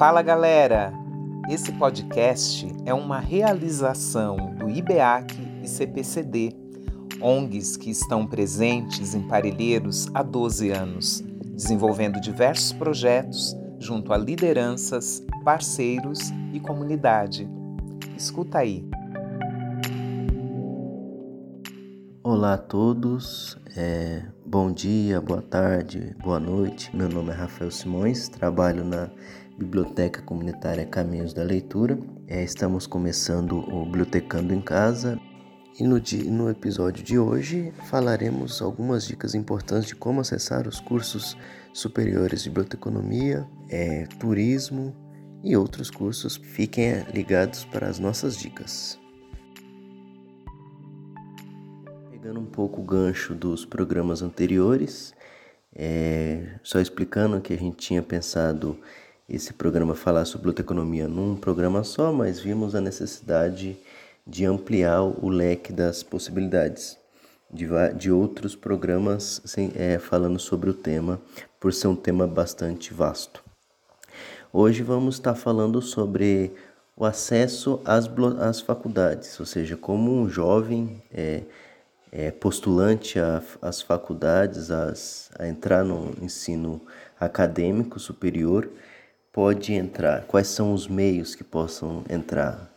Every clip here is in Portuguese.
Fala galera! Esse podcast é uma realização do IBEAC e CPCD, ONGs que estão presentes em Parelheiros há 12 anos, desenvolvendo diversos projetos junto a lideranças, parceiros e comunidade. Escuta aí. Olá a todos, é, bom dia, boa tarde, boa noite. Meu nome é Rafael Simões, trabalho na Biblioteca Comunitária Caminhos da Leitura. É, estamos começando o Bibliotecando em Casa e no, dia, no episódio de hoje falaremos algumas dicas importantes de como acessar os cursos superiores de biblioteconomia, é, turismo e outros cursos. Fiquem ligados para as nossas dicas. Pegando um pouco o gancho dos programas anteriores, é, só explicando que a gente tinha pensado esse programa falar sobre biblioteconomia num programa só, mas vimos a necessidade de ampliar o leque das possibilidades de, de outros programas sem, é, falando sobre o tema, por ser um tema bastante vasto. Hoje vamos estar falando sobre o acesso às, às faculdades, ou seja, como um jovem é, é postulante às faculdades, a entrar no ensino acadêmico superior, pode entrar? Quais são os meios que possam entrar?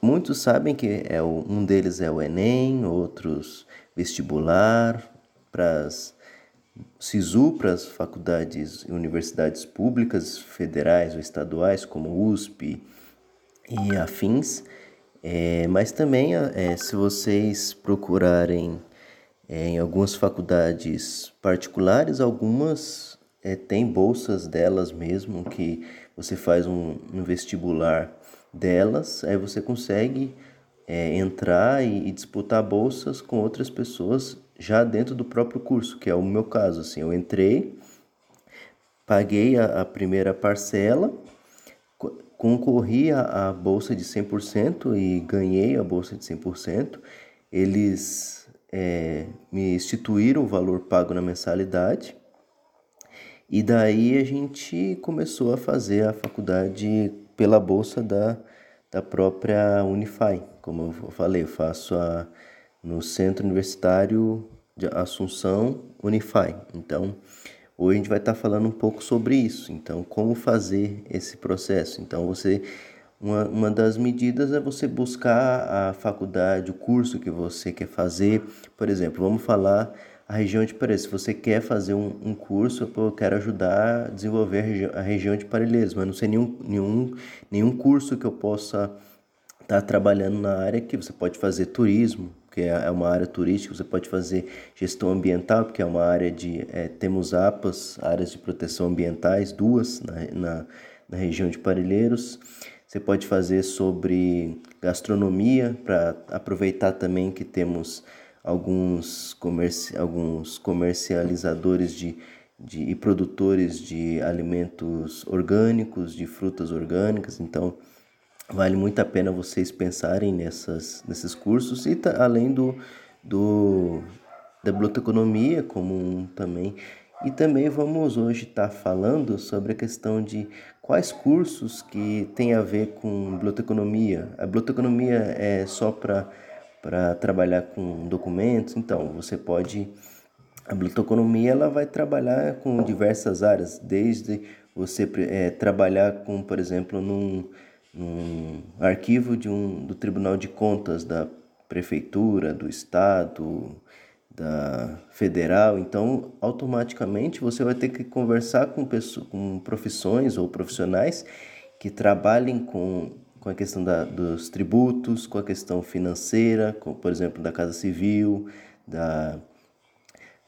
Muitos sabem que é o, um deles é o Enem, outros vestibular, para as SISU, para as faculdades e universidades públicas, federais ou estaduais, como USP e afins. É, mas também, é, se vocês procurarem é, em algumas faculdades particulares, algumas é, tem bolsas delas mesmo, que você faz um, um vestibular delas, aí você consegue é, entrar e, e, disputar bolsas com outras pessoas já dentro do próprio curso, que é o meu caso. Assim, eu entrei, paguei a, a primeira parcela, concorri à, bolsa de 100% e ganhei a bolsa de 100%. Eles é, me instituíram o valor pago na mensalidade e daí a gente começou a fazer a faculdade pela bolsa da, da própria Unify. Como eu falei, eu faço a, no Centro Universitário de Assunção Unify. Então, hoje a gente vai estar falando um pouco sobre isso. Então, como fazer esse processo. Então, você uma, uma das medidas é você buscar a faculdade, o curso que você quer fazer. Por exemplo, vamos falar a região de Parelheiros. Se você quer fazer um, um curso, eu quero ajudar a desenvolver a, regi a região de Parelheiros, mas não sei nenhum, nenhum, nenhum curso que eu possa estar tá trabalhando na área que você pode fazer turismo, que é, é uma área turística, você pode fazer gestão ambiental, porque é uma área de. É, temos APAS, áreas de proteção ambientais, duas na, na, na região de Parelheiros. Você pode fazer sobre gastronomia, para aproveitar também que temos alguns, comerci alguns comercializadores de, de, e produtores de alimentos orgânicos, de frutas orgânicas. Então, vale muito a pena vocês pensarem nessas, nesses cursos e tá, além do, do da biblioteconomia como também. E também vamos hoje estar tá falando sobre a questão de quais cursos que tem a ver com biblioteconomia. A biblioteconomia é só para para trabalhar com documentos. Então, você pode a biblioteconomia ela vai trabalhar com diversas áreas, desde você é, trabalhar com, por exemplo, num, num arquivo de um, do Tribunal de Contas da Prefeitura, do Estado, da Federal. Então, automaticamente você vai ter que conversar com, pessoas, com profissões ou profissionais que trabalhem com com a questão da, dos tributos, com a questão financeira, com, por exemplo, da Casa Civil, da,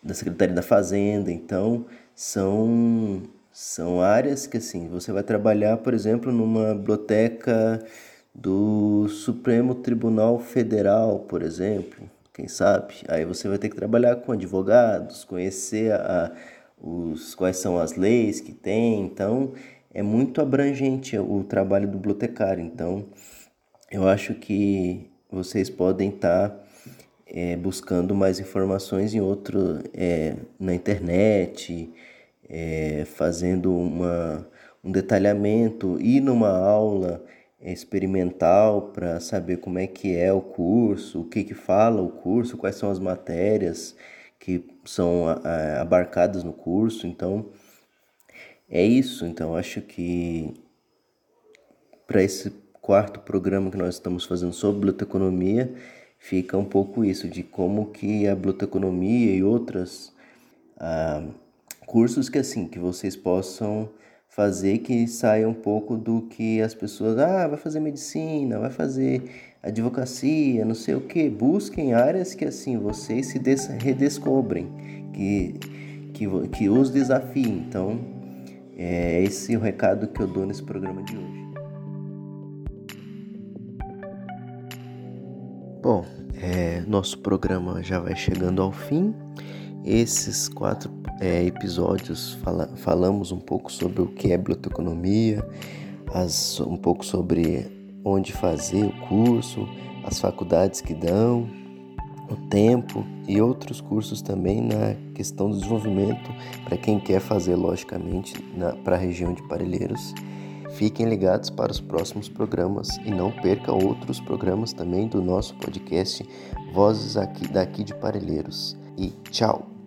da Secretaria da Fazenda. Então, são, são áreas que assim, você vai trabalhar, por exemplo, numa biblioteca do Supremo Tribunal Federal, por exemplo, quem sabe? Aí você vai ter que trabalhar com advogados, conhecer a, os, quais são as leis que tem. Então, é muito abrangente o trabalho do bibliotecário. Então, eu acho que vocês podem estar tá, é, buscando mais informações em outro, é, na internet, é, fazendo uma, um detalhamento, ir numa aula experimental para saber como é que é o curso, o que que fala o curso, quais são as matérias que são abarcadas no curso. Então, é isso. Então, acho que para esse quarto programa que nós estamos fazendo sobre biblioteconomia, fica um pouco isso, de como que a biblioteconomia e outros ah, cursos que assim, que vocês possam fazer que saia um pouco do que as pessoas, ah, vai fazer medicina, vai fazer advocacia, não sei o que, busquem áreas que assim vocês se redescobrem, que, que, que os desafiem. Então, é esse o recado que eu dou nesse programa de hoje. Bom, é, nosso programa já vai chegando ao fim. Esses quatro é, episódios fala, falamos um pouco sobre o que é biblioteconomia, as, um pouco sobre onde fazer o curso, as faculdades que dão, o tempo e outros cursos também na questão do desenvolvimento para quem quer fazer, logicamente, para a região de Parelheiros. Fiquem ligados para os próximos programas e não perca outros programas também do nosso podcast Vozes aqui daqui de Parelheiros. E tchau!